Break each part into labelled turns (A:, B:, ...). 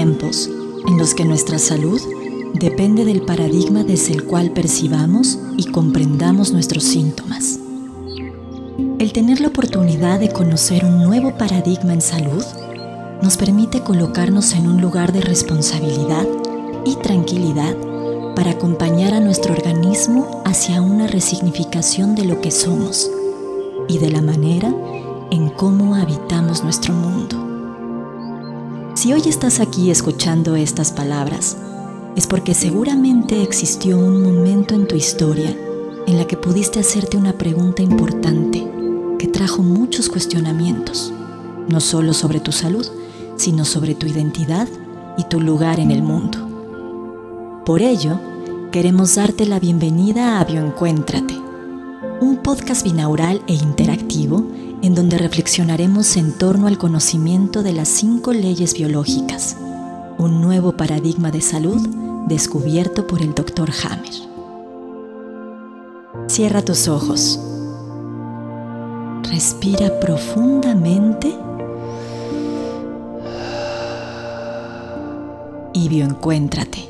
A: en los que nuestra salud depende del paradigma desde el cual percibamos y comprendamos nuestros síntomas. El tener la oportunidad de conocer un nuevo paradigma en salud nos permite colocarnos en un lugar de responsabilidad y tranquilidad para acompañar a nuestro organismo hacia una resignificación de lo que somos y de la manera en cómo habitamos nuestro mundo. Si hoy estás aquí escuchando estas palabras, es porque seguramente existió un momento en tu historia en la que pudiste hacerte una pregunta importante que trajo muchos cuestionamientos, no solo sobre tu salud, sino sobre tu identidad y tu lugar en el mundo. Por ello, queremos darte la bienvenida a Bioencuéntrate, un podcast binaural e interactivo en donde reflexionaremos en torno al conocimiento de las cinco leyes biológicas, un nuevo paradigma de salud descubierto por el Dr. Hammer. Cierra tus ojos. Respira profundamente y bioencuéntrate.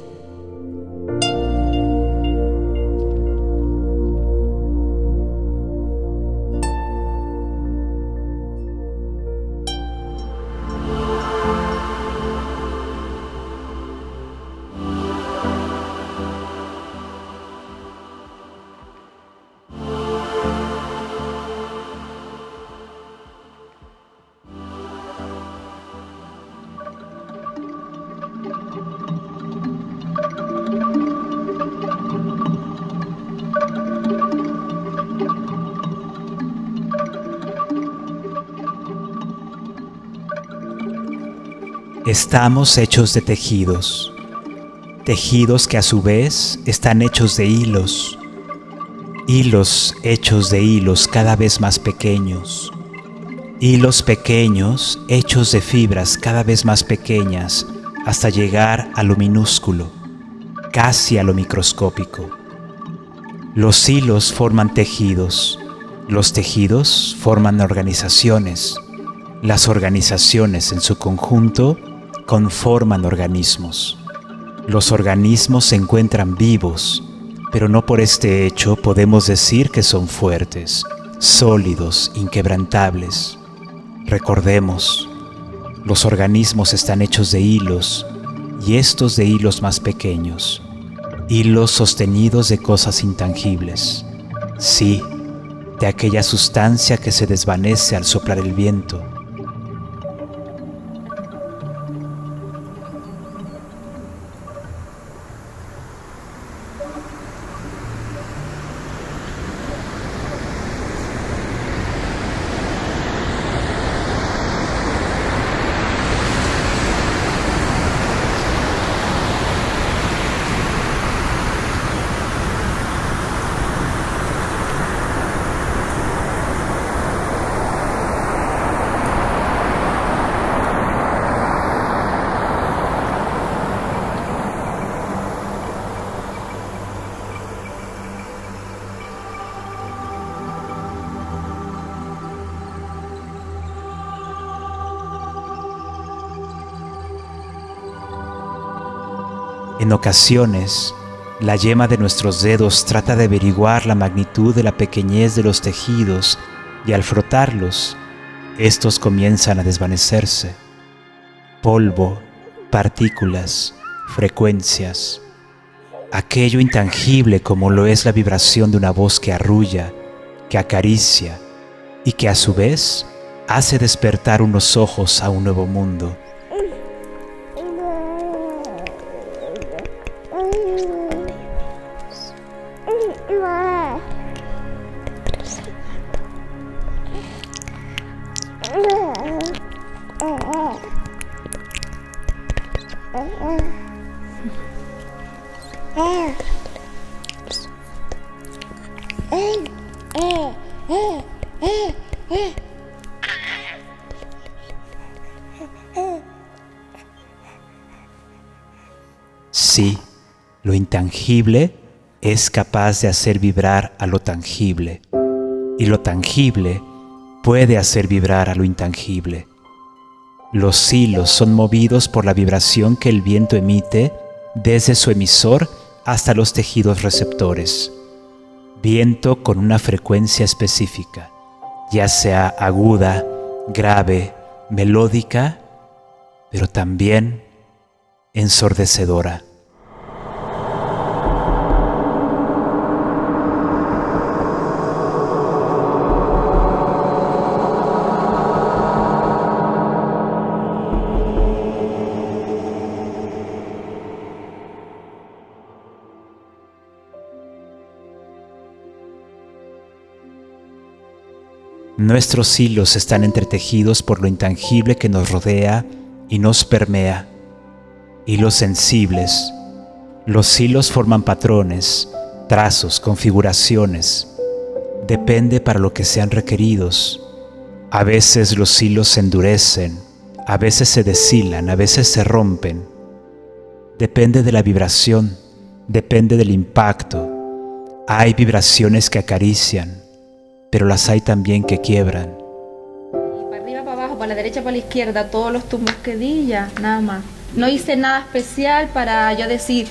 B: Estamos hechos de tejidos, tejidos que a su vez están hechos de hilos, hilos hechos de hilos cada vez más pequeños, hilos pequeños hechos de fibras cada vez más pequeñas hasta llegar a lo minúsculo, casi a lo microscópico. Los hilos forman tejidos, los tejidos forman organizaciones, las organizaciones en su conjunto conforman organismos. Los organismos se encuentran vivos, pero no por este hecho podemos decir que son fuertes, sólidos, inquebrantables. Recordemos, los organismos están hechos de hilos y estos de hilos más pequeños, hilos sostenidos de cosas intangibles. Sí, de aquella sustancia que se desvanece al soplar el viento En ocasiones, la yema de nuestros dedos trata de averiguar la magnitud de la pequeñez de los tejidos y al frotarlos, estos comienzan a desvanecerse. Polvo, partículas, frecuencias. Aquello intangible como lo es la vibración de una voz que arrulla, que acaricia y que a su vez hace despertar unos ojos a un nuevo mundo. Es capaz de hacer vibrar a lo tangible y lo tangible puede hacer vibrar a lo intangible. Los hilos son movidos por la vibración que el viento emite desde su emisor hasta los tejidos receptores. Viento con una frecuencia específica, ya sea aguda, grave, melódica, pero también ensordecedora. Nuestros hilos están entretejidos por lo intangible que nos rodea y nos permea. Hilos sensibles. Los hilos forman patrones, trazos, configuraciones. Depende para lo que sean requeridos. A veces los hilos se endurecen, a veces se deshilan, a veces se rompen. Depende de la vibración, depende del impacto. Hay vibraciones que acarician, pero las hay también que quiebran.
C: Para arriba, para abajo, para la derecha, para la izquierda, todos los tumbos que di ya, nada más. No hice nada especial para yo decir,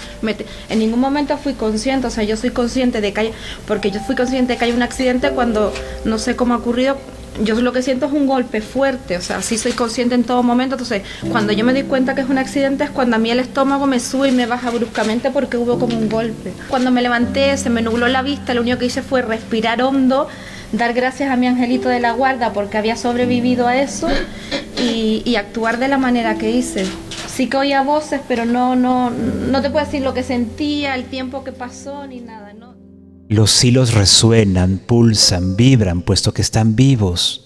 C: en ningún momento fui consciente, o sea, yo soy consciente de que hay, porque yo fui consciente de que hay un accidente cuando no sé cómo ha ocurrido, yo lo que siento es un golpe fuerte, o sea, sí soy consciente en todo momento, entonces cuando yo me doy cuenta que es un accidente es cuando a mí el estómago me sube y me baja bruscamente porque hubo como un golpe. Cuando me levanté, se me nubló la vista, lo único que hice fue respirar hondo dar gracias a mi angelito de la guarda porque había sobrevivido a eso y, actuar de la manera que hice. Sí que oía voces, pero no, no, no te puedo decir lo que sentía, el tiempo que pasó, ni nada, ¿no?
B: Los hilos resuenan, pulsan, vibran, puesto que están vivos.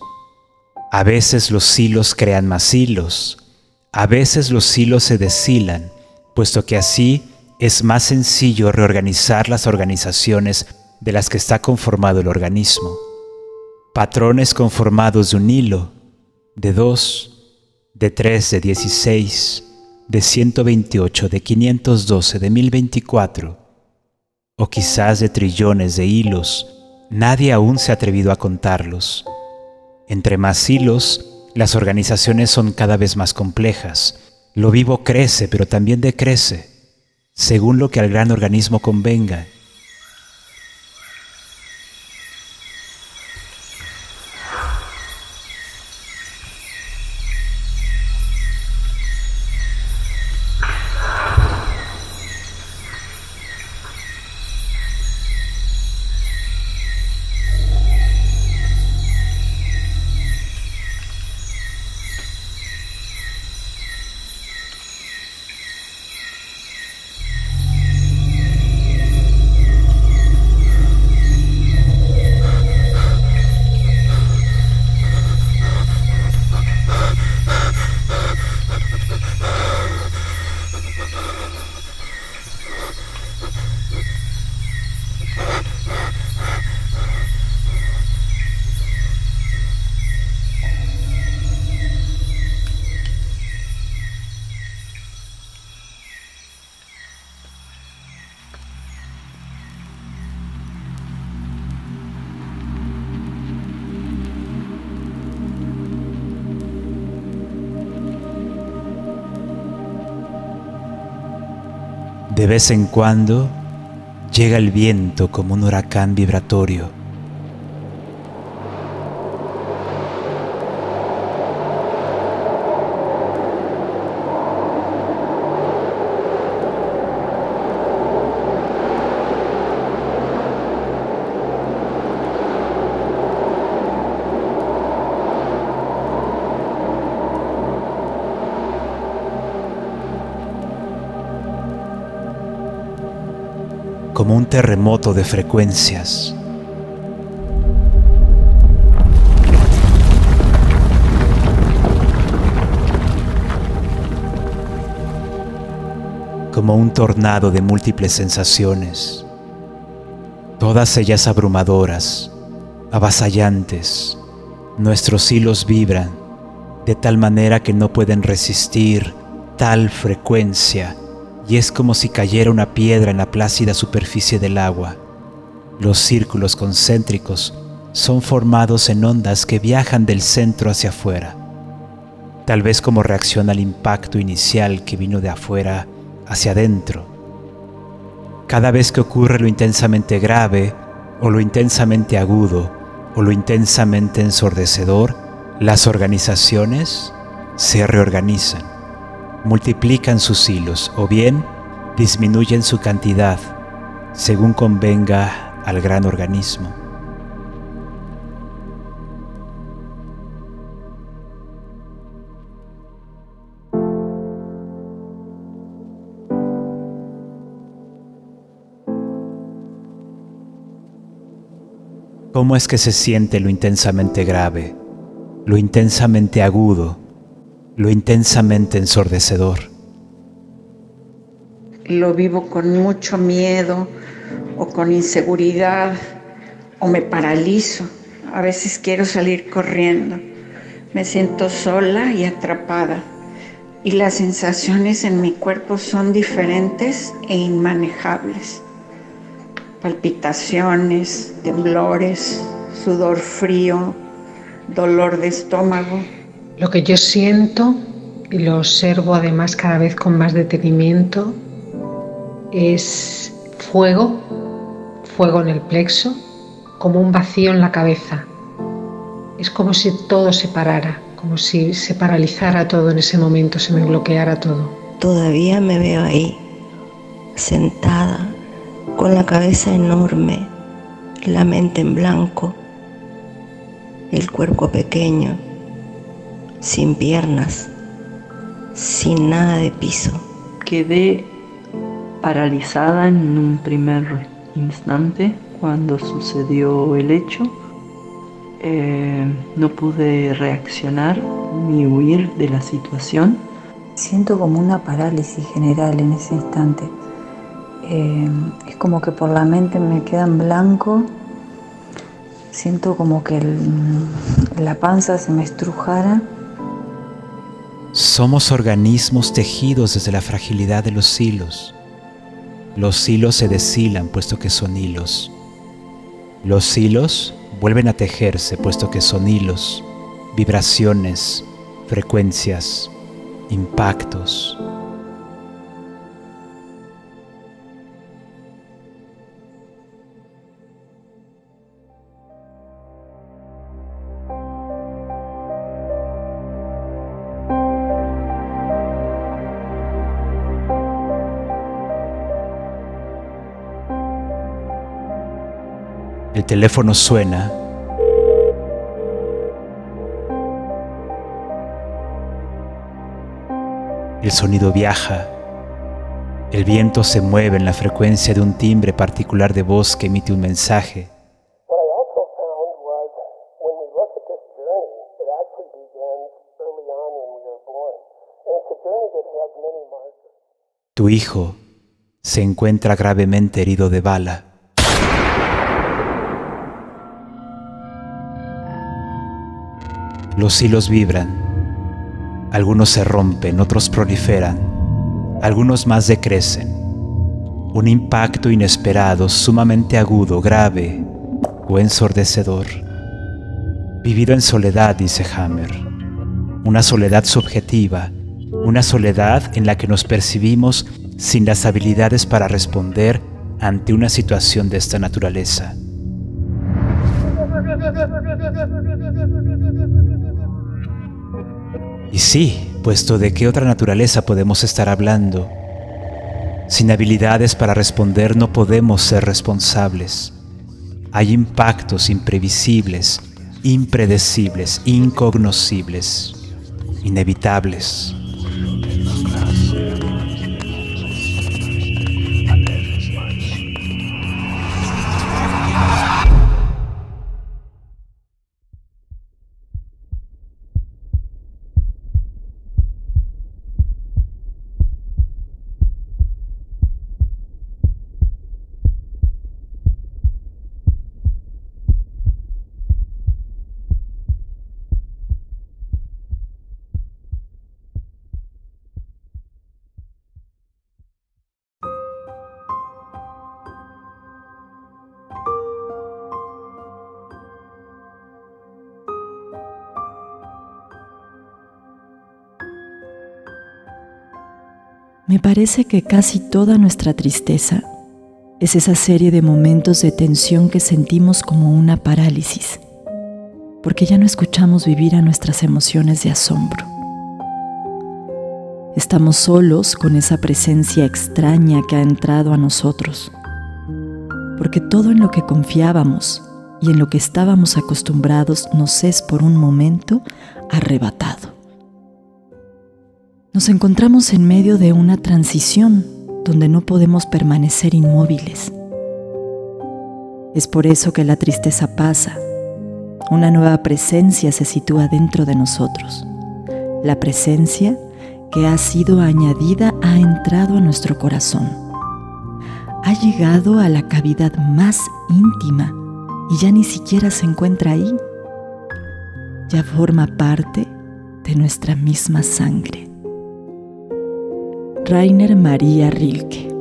B: A veces los hilos crean más hilos, a veces los hilos se deshilan, puesto que así es más sencillo reorganizar las organizaciones de las que está conformado el organismo patrones conformados de un hilo, de dos, de tres, de dieciséis, de ciento veintiocho, de quinientos doce, de mil veinticuatro, o quizás de trillones de hilos, nadie aún se ha atrevido a contarlos. Entre más hilos, las organizaciones son cada vez más complejas. Lo vivo crece, pero también decrece, según lo que al gran organismo convenga vez en cuando llega el viento como un huracán vibratorio terremoto de frecuencias. como un tornado de múltiples sensaciones, todas ellas abrumadoras, avasallantes. Nuestros hilos vibran de tal manera que no pueden resistir tal frecuencia y es como si cayera una piedra en la plácida superficie del agua. Los círculos concéntricos son formados en ondas que viajan del centro hacia afuera. tal vez como reacción al impacto inicial que vino de afuera hacia adentro. Cada vez que ocurre lo intensamente grave o lo intensamente agudo o lo intensamente ensordecedor, las organizaciones se reorganizan, multiplican sus hilos o bien disminuyen su cantidad según convenga al gran organismo. ¿Cómo es que se siente lo intensamente grave, lo intensamente agudo, lo intensamente ensordecedor?
D: Lo vivo con mucho miedo o con inseguridad o me paralizo. A veces quiero salir corriendo. Me siento sola y atrapada y las sensaciones en mi cuerpo son diferentes e inmanejables palpitaciones, temblores, sudor frío, dolor de estómago.
E: Lo que yo siento, y lo observo además cada vez con más detenimiento, es fuego, fuego en el plexo, como un vacío en la cabeza. Es como si todo se parara, como si se paralizara todo en ese momento, se me bloqueara todo.
F: Todavía me veo ahí, sentada, con la cabeza enorme, la mente en blanco, el cuerpo pequeño, sin piernas, sin nada de piso.
G: Quedé paralizada en un primer instante cuando sucedió el hecho. Eh, no pude reaccionar ni huir de la situación.
H: Siento como una parálisis general en ese instante eh, es como que por la mente me queda en blanco, siento como que la panza se me estrujara.
B: Somos organismos tejidos desde la fragilidad de los hilos. Los hilos se deshilan puesto que son hilos. Los hilos vuelven a tejerse puesto que son hilos, vibraciones, frecuencias, impactos. El teléfono suena. El sonido viaja. El viento se mueve en la frecuencia de un timbre particular de voz que emite un mensaje. Tu hijo se encuentra gravemente herido de bala. Los hilos vibran, algunos se rompen, otros proliferan, algunos más decrecen. Un impacto inesperado, sumamente agudo, grave o ensordecedor. Vivido en soledad, dice Hammer. Una soledad subjetiva, una soledad en la que nos percibimos sin las habilidades para responder ante una situación de esta naturaleza. Y sí, puesto de qué otra naturaleza podemos estar hablando. Sin habilidades para responder no podemos ser responsables. Hay impactos imprevisibles, impredecibles, incognoscibles, inevitables.
A: Me parece que casi toda nuestra tristeza es esa serie de momentos de tensión que sentimos como una parálisis, porque ya no escuchamos vivir a nuestras emociones de asombro. Estamos solos con esa presencia extraña que ha entrado a nosotros, porque todo en lo que confiábamos y en lo que estábamos acostumbrados nos es por un momento arrebatado. Nos encontramos en medio de una transición donde no podemos permanecer inmóviles. Es por eso que la tristeza pasa. Una nueva presencia se sitúa dentro de nosotros. La presencia que ha sido añadida ha entrado a nuestro corazón. Ha llegado a la cavidad más íntima y ya ni siquiera se encuentra ahí. Ya forma parte de nuestra misma sangre. Rainer María Rilke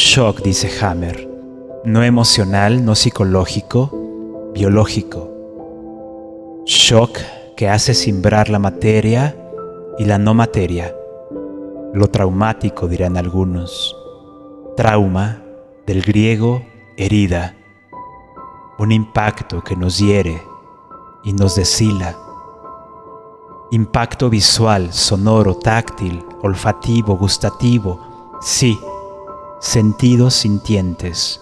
B: shock, dice Hammer, no emocional, no psicológico, biológico. Shock que hace simbrar la materia y la no materia. Lo traumático, dirán algunos. Trauma, del griego herida. Un impacto que nos hiere y nos deshila. Impacto visual, sonoro, táctil, olfativo, gustativo. Sí, sentidos sintientes,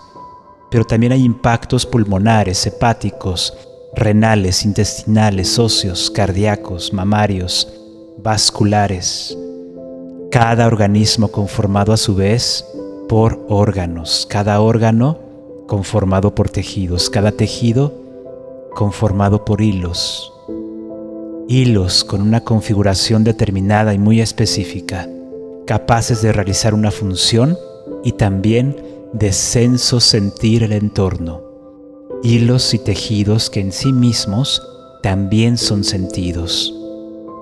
B: pero también hay impactos pulmonares, hepáticos, renales, intestinales, óseos, cardíacos, mamarios, vasculares. Cada organismo conformado a su vez por órganos, cada órgano conformado por tejidos, cada tejido conformado por hilos. Hilos con una configuración determinada y muy específica, capaces de realizar una función y también de senso sentir el entorno, hilos y tejidos que en sí mismos también son sentidos,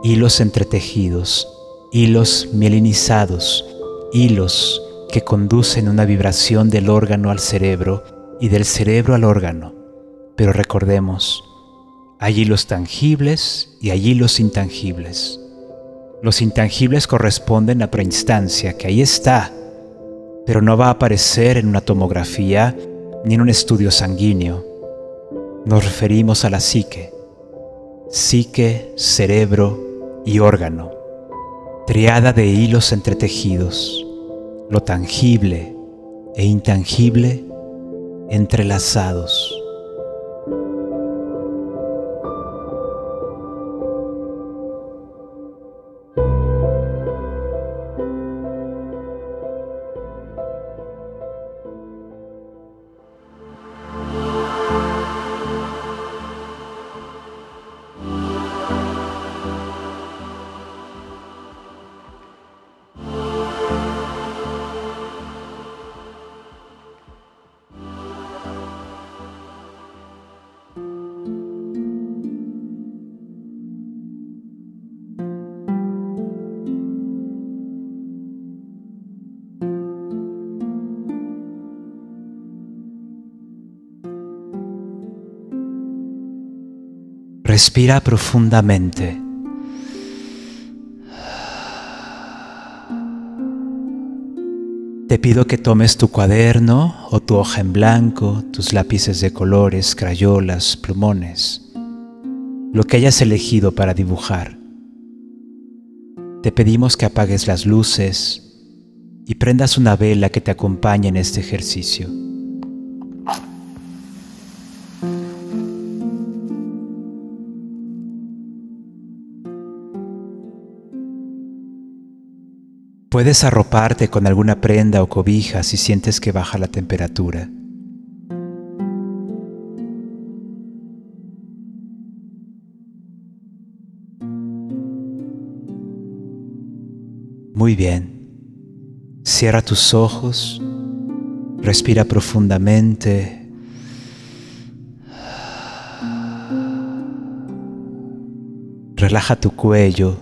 B: hilos entretejidos, hilos mielinizados, hilos que conducen una vibración del órgano al cerebro y del cerebro al órgano. Pero recordemos, hay hilos tangibles y hay hilos intangibles. Los intangibles corresponden a preinstancia, que ahí está, pero no va a aparecer en una tomografía ni en un estudio sanguíneo. Nos referimos a la psique, psique, cerebro y órgano, triada de hilos entretejidos, lo tangible e intangible entrelazados. Respira profundamente. Te pido que tomes tu cuaderno o tu hoja en blanco, tus lápices de colores, crayolas, plumones, lo que hayas elegido para dibujar. Te pedimos que apagues las luces y prendas una vela que te acompañe en este ejercicio. Puedes arroparte con alguna prenda o cobija si sientes que baja la temperatura. Muy bien. Cierra tus ojos, respira profundamente. Relaja tu cuello,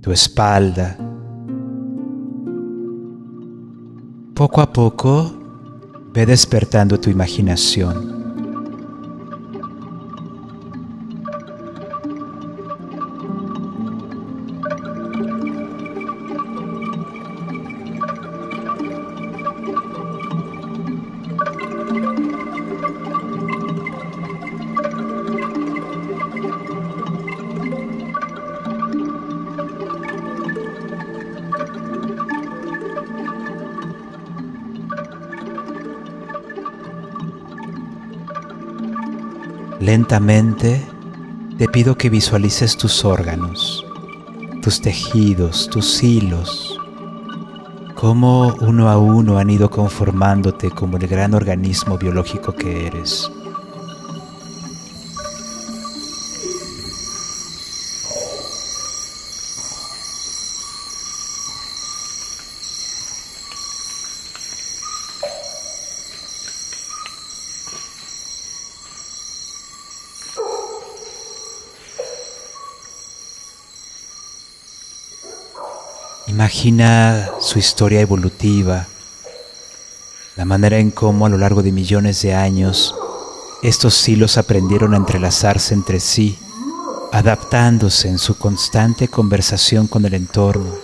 B: tu espalda. Poco a poco ve despertando tu imaginación. Lentamente te pido que visualices tus órganos, tus tejidos, tus hilos, cómo uno a uno han ido conformándote como el gran organismo biológico que eres. Imagina su historia evolutiva, la manera en cómo a lo largo de millones de años estos hilos aprendieron a entrelazarse entre sí, adaptándose en su constante conversación con el entorno.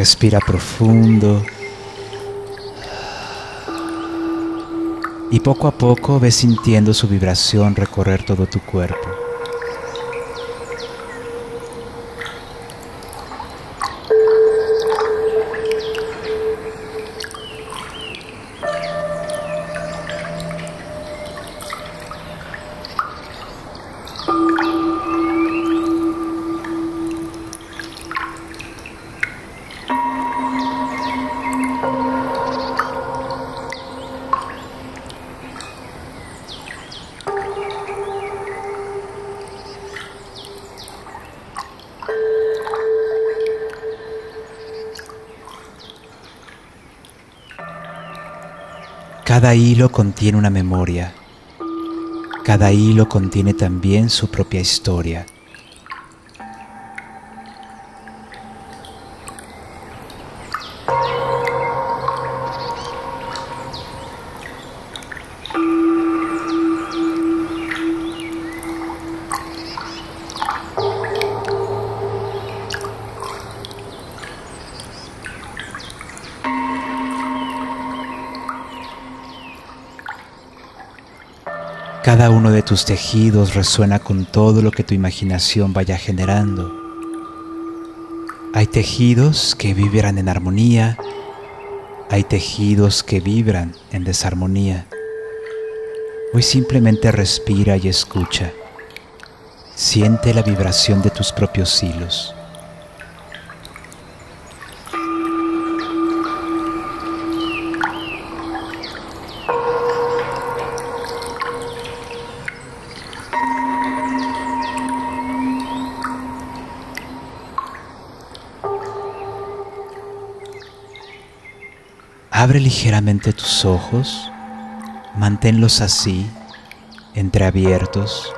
B: Respira profundo. Y poco a poco ves sintiendo su vibración recorrer todo tu cuerpo. Cada hilo contiene una memoria. Cada hilo contiene también su propia historia. De tus tejidos resuena con todo lo que tu imaginación vaya generando. Hay tejidos que vibran en armonía, hay tejidos que vibran en desarmonía. Hoy simplemente respira y escucha. Siente la vibración de tus propios hilos. Abre ligeramente tus ojos, Manténlos así, entreabiertos.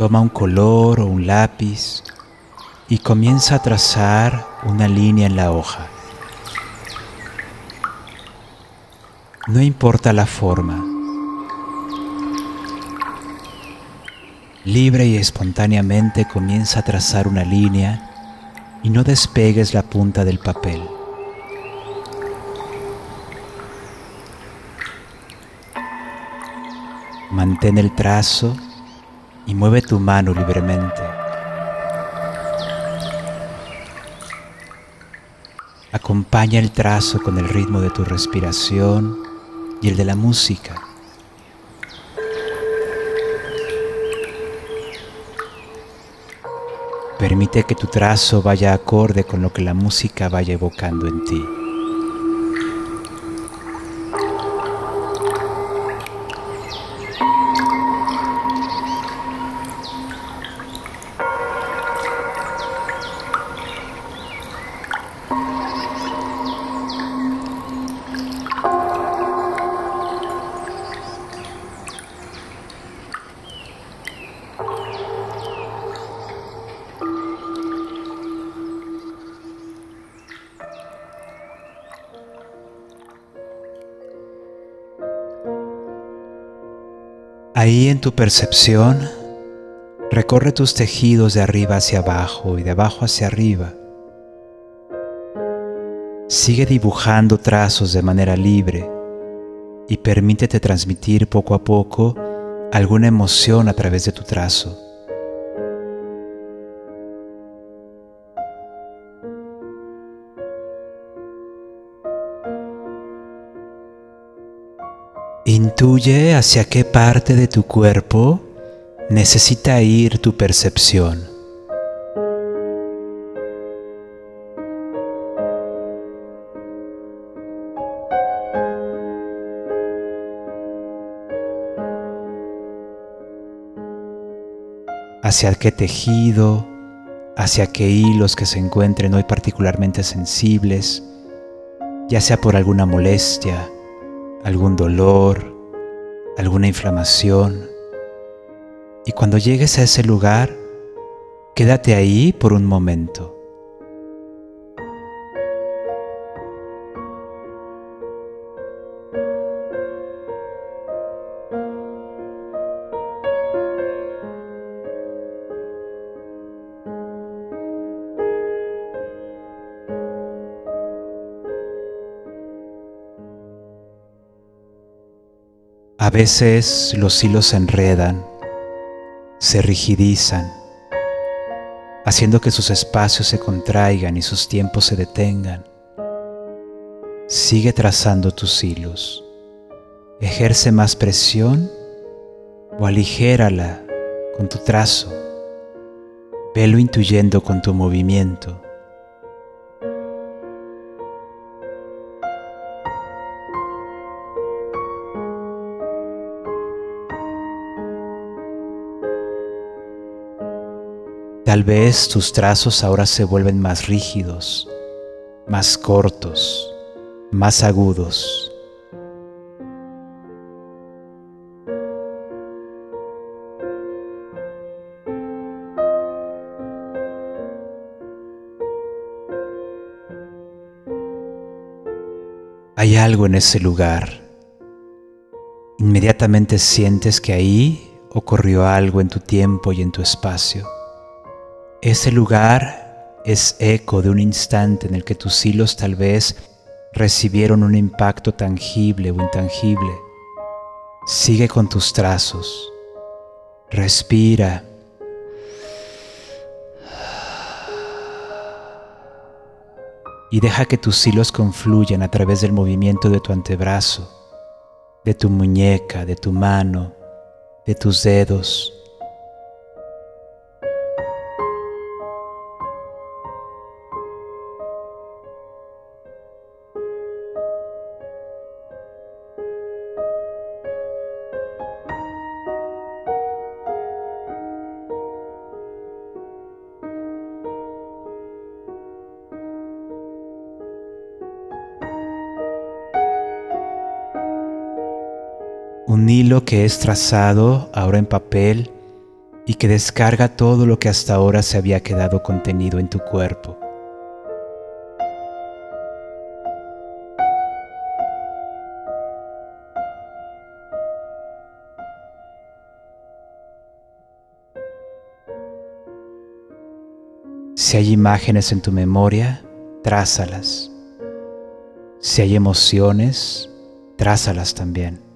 B: Toma un color o un lápiz y comienza a trazar una línea en la hoja. No importa la forma. Libre y espontáneamente comienza a trazar una línea y no despegues la punta del papel. Mantén el trazo y mueve tu mano libremente. Acompaña el trazo con el ritmo de tu respiración y el de la música. Permite que tu trazo vaya acorde con lo que la música vaya evocando en ti. Tu percepción, recorre tus tejidos de arriba hacia abajo y de abajo hacia arriba. Sigue dibujando trazos de manera libre y permítete transmitir poco a poco alguna emoción a través de tu trazo. Intuye hacia qué parte de tu cuerpo necesita ir tu percepción. hacia qué tejido, hacia qué hilos que se encuentren hoy particularmente sensibles, ya sea por alguna molestia, algún dolor, alguna inflamación. Y cuando llegues a ese lugar, quédate ahí por un momento. A veces los hilos se enredan, se rigidizan, haciendo que sus espacios se contraigan y sus tiempos se detengan. Sigue trazando tus hilos. Ejerce más presión o aligérala con tu trazo. Velo intuyendo con tu movimiento. Tal vez tus trazos ahora se vuelven más rígidos, más cortos, más agudos. Hay algo en ese lugar. Inmediatamente sientes que ahí ocurrió algo en tu tiempo y en tu espacio. Ese lugar es eco de un instante en el que tus hilos tal vez recibieron un impacto tangible o intangible. Sigue con tus trazos. Respira. Y deja que tus hilos confluyan a través del movimiento de tu antebrazo, de tu muñeca, de tu mano, de tus dedos Un hilo que es trazado ahora en papel y que descarga todo lo que hasta ahora se había quedado contenido en tu cuerpo. Si hay imágenes en tu memoria, trázalas. Si hay emociones, trázalas también.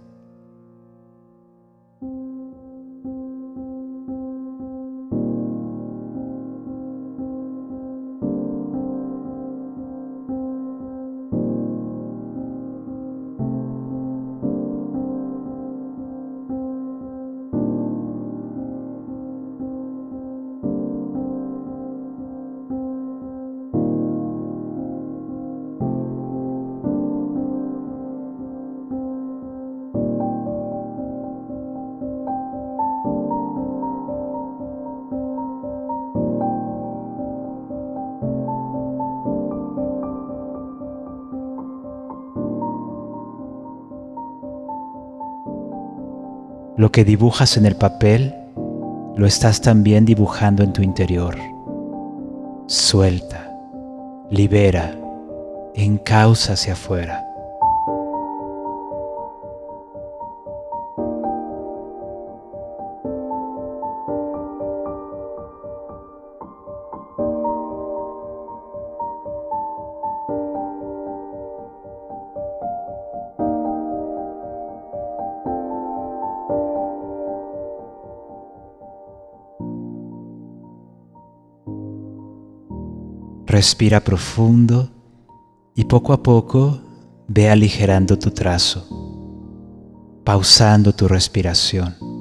B: Que dibujas en el papel, lo estás también dibujando en tu interior. Suelta, libera, encausa hacia afuera. Respira profundo y poco a poco ve aligerando tu trazo, pausando tu respiración.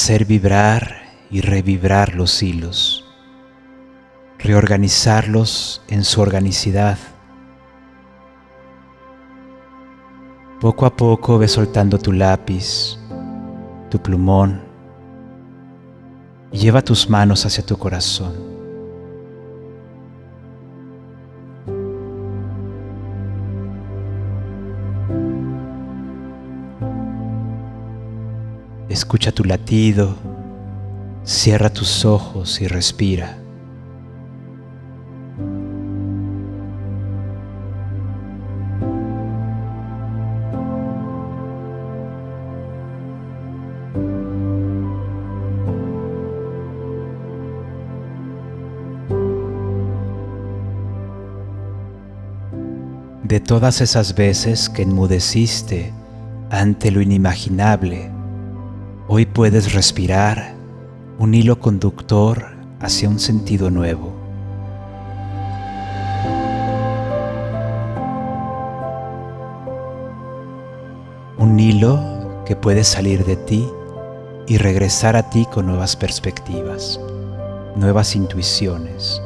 B: Hacer vibrar y revibrar los hilos, reorganizarlos en su organicidad. Poco a poco ve soltando tu lápiz, tu plumón, y lleva tus manos hacia tu corazón. Escucha tu latido, cierra tus ojos y respira. De todas esas veces que enmudeciste ante lo inimaginable, Hoy puedes respirar un hilo conductor hacia un sentido nuevo. Un hilo que puede salir de ti y regresar a ti con nuevas perspectivas, nuevas intuiciones,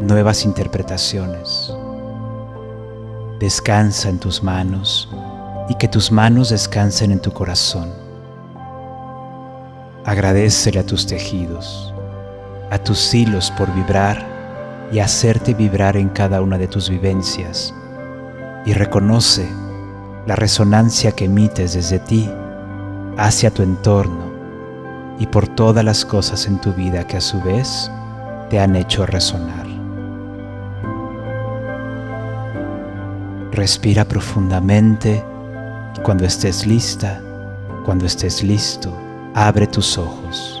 B: nuevas interpretaciones. Descansa en tus manos y que tus manos descansen en tu corazón Agradecele a tus tejidos, a tus hilos por vibrar y hacerte vibrar en cada una de tus vivencias y reconoce la resonancia que emites desde ti hacia tu entorno y por todas las cosas en tu vida que a su vez te han hecho resonar. Respira profundamente y cuando estés lista, cuando estés listo, abre tus ojos.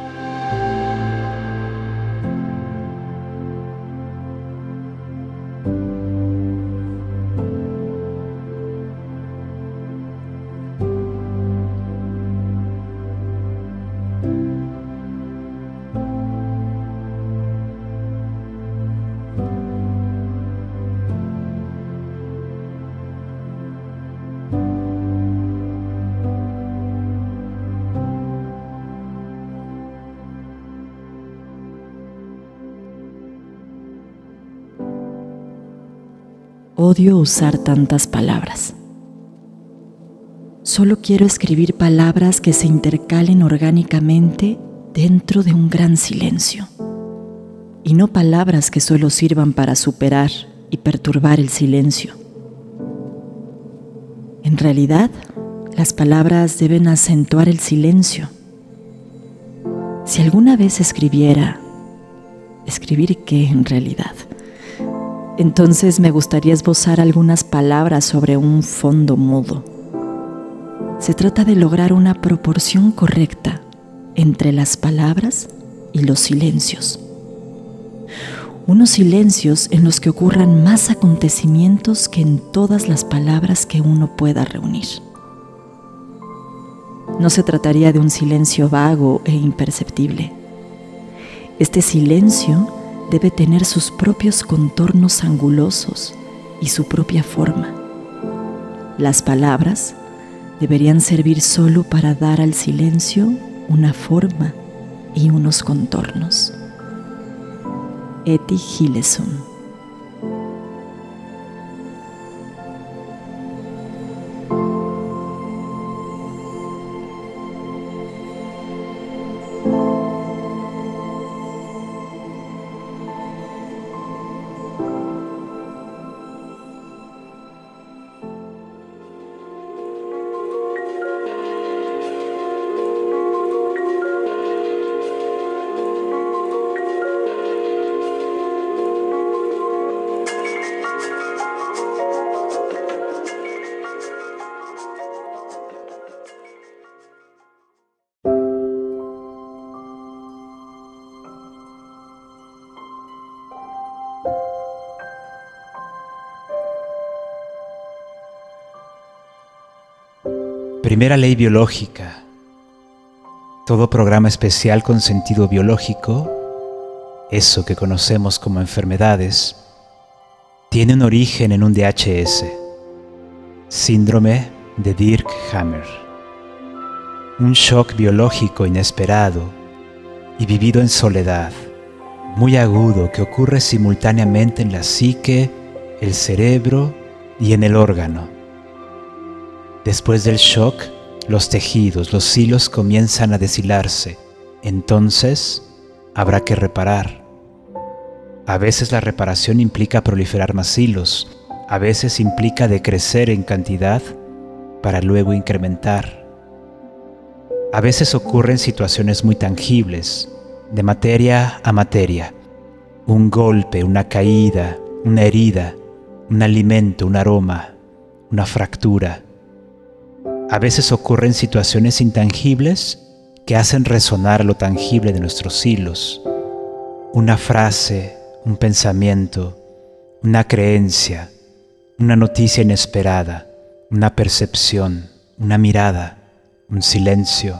A: Odio usar tantas palabras. Solo quiero escribir palabras que se intercalen orgánicamente dentro de un gran silencio, y no palabras que solo sirvan para superar y perturbar el silencio. En realidad, las palabras deben acentuar el silencio. Si alguna vez escribiera, escribir qué en realidad, entonces me gustaría esbozar algunas palabras sobre un fondo mudo. Se trata de lograr una proporción correcta entre las palabras y los silencios. Unos silencios en los que ocurran más acontecimientos que en todas las palabras que uno pueda reunir. No se trataría de un silencio vago e imperceptible. Este silencio debe tener sus propios contornos angulosos y su propia forma. Las palabras deberían servir solo para dar al silencio una forma y unos contornos. Eti Gilesum
B: Primera ley biológica. Todo programa especial con sentido biológico, eso que conocemos como enfermedades, tiene un origen en un DHS, síndrome de Dirk-Hammer. Un shock biológico inesperado y vivido en soledad, muy agudo que ocurre simultáneamente en la psique, el cerebro y en el órgano Después del shock, los tejidos, los hilos comienzan a deshilarse. Entonces, habrá que reparar. A veces la reparación implica proliferar más hilos, a veces implica decrecer en cantidad para luego incrementar. A veces ocurren situaciones muy tangibles, de materia a materia. Un golpe, una caída, una herida, un alimento, un aroma, una fractura a veces ocurren situaciones intangibles que hacen resonar lo tangible de nuestros hilos. Una frase, un pensamiento, una creencia, una noticia inesperada, una percepción, una mirada, un silencio.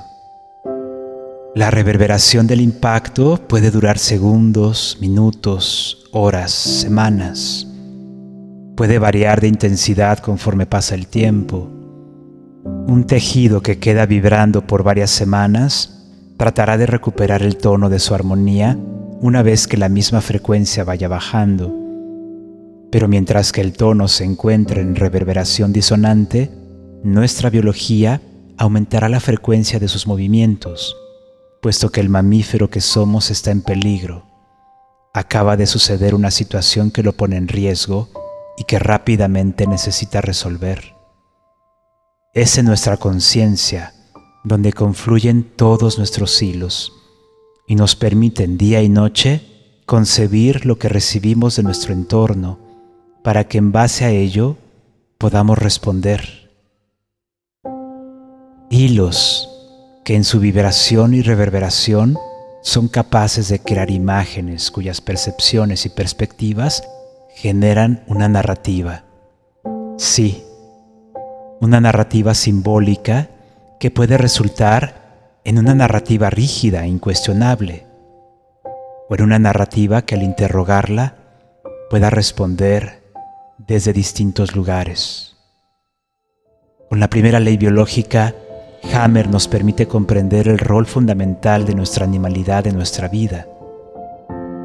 B: La reverberación del impacto puede durar segundos, minutos, horas, semanas. Puede variar de intensidad conforme pasa el tiempo un tejido que queda vibrando por varias semanas tratará de recuperar el tono de su armonía una vez que la misma frecuencia vaya bajando. Pero mientras que el tono se encuentre en reverberación disonante, nuestra biología aumentará la frecuencia de sus movimientos, puesto que el mamífero que somos está en peligro. Acaba de suceder una situación que lo pone en riesgo y que rápidamente necesita resolver. Es en nuestra conciencia donde confluyen todos nuestros hilos y nos permiten día y noche concebir lo que recibimos de nuestro entorno para que en base a ello podamos responder. Hilos que en su vibración y reverberación son capaces de crear imágenes cuyas percepciones y perspectivas generan una narrativa. Sí, una narrativa simbólica que puede resultar en una narrativa rígida e incuestionable, o en una narrativa que al interrogarla pueda responder desde distintos lugares. Con la primera ley biológica, Hammer nos permite comprender el rol fundamental de nuestra animalidad en nuestra vida.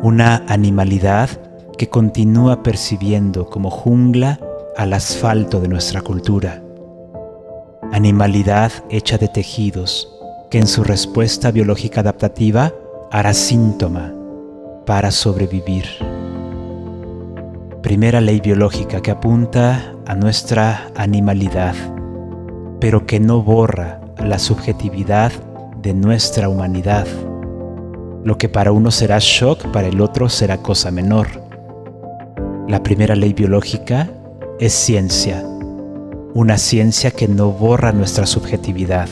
B: Una animalidad que continúa percibiendo como jungla al asfalto de nuestra cultura. Animalidad hecha de tejidos que en su respuesta biológica adaptativa hará síntoma para sobrevivir. Primera ley biológica que apunta a nuestra animalidad, pero que no borra la subjetividad de nuestra humanidad. Lo que para uno será shock, para el otro será cosa menor. La primera ley biológica es ciencia, una ciencia que no borra nuestra subjetividad,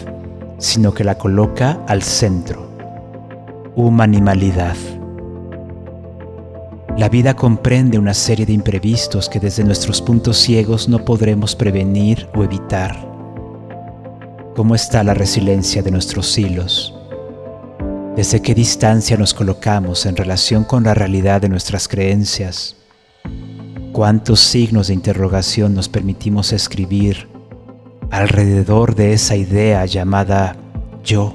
B: sino que la coloca al centro. Humanidad. La vida comprende una serie de imprevistos que desde nuestros puntos ciegos no podremos prevenir o evitar. ¿Cómo está la resiliencia de nuestros hilos? ¿Desde qué distancia nos colocamos en relación con la realidad de nuestras creencias? ¿Cuántos signos de interrogación nos permitimos escribir alrededor de esa idea llamada yo?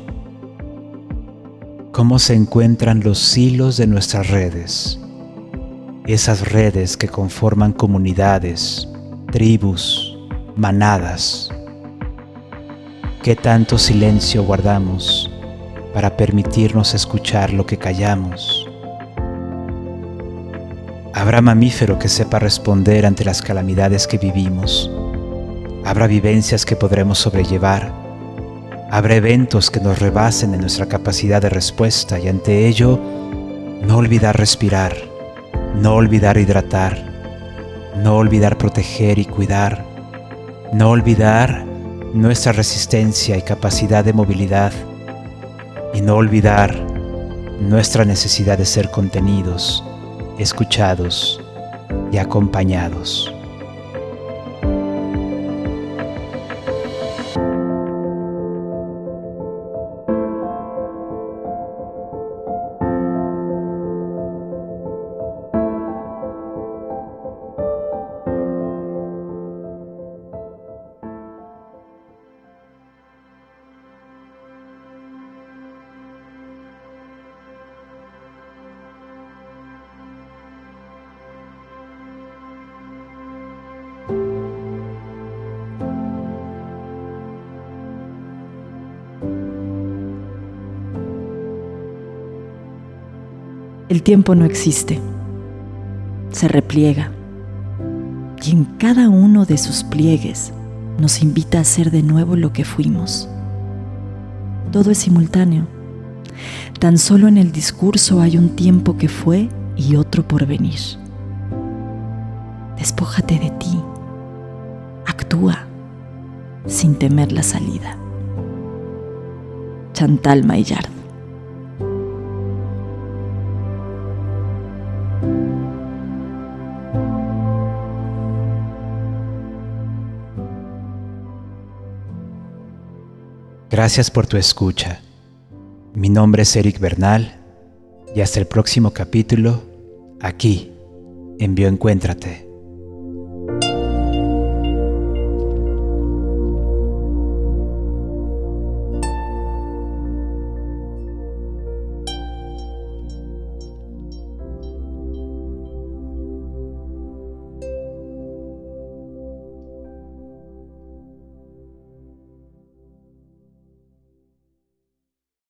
B: ¿Cómo se encuentran los hilos de nuestras redes? Esas redes que conforman comunidades, tribus, manadas. ¿Qué tanto silencio guardamos para permitirnos escuchar lo que callamos? Habrá mamífero que sepa responder ante las calamidades que vivimos. Habrá vivencias que podremos sobrellevar. Habrá eventos que nos rebasen en nuestra capacidad de respuesta y ante ello no olvidar respirar, no olvidar hidratar, no olvidar proteger y cuidar, no olvidar nuestra resistencia y capacidad de movilidad y no olvidar nuestra necesidad de ser contenidos escuchados y acompañados.
A: El tiempo no existe, se repliega y en cada uno de sus pliegues nos invita a ser de nuevo lo que fuimos. Todo es simultáneo. Tan solo en el discurso hay un tiempo que fue y otro por venir. Despójate de ti. Actúa sin temer la salida. Chantal Maillard
B: Gracias por tu escucha. Mi nombre es Eric Bernal y hasta el próximo capítulo aquí en Bioencuéntrate.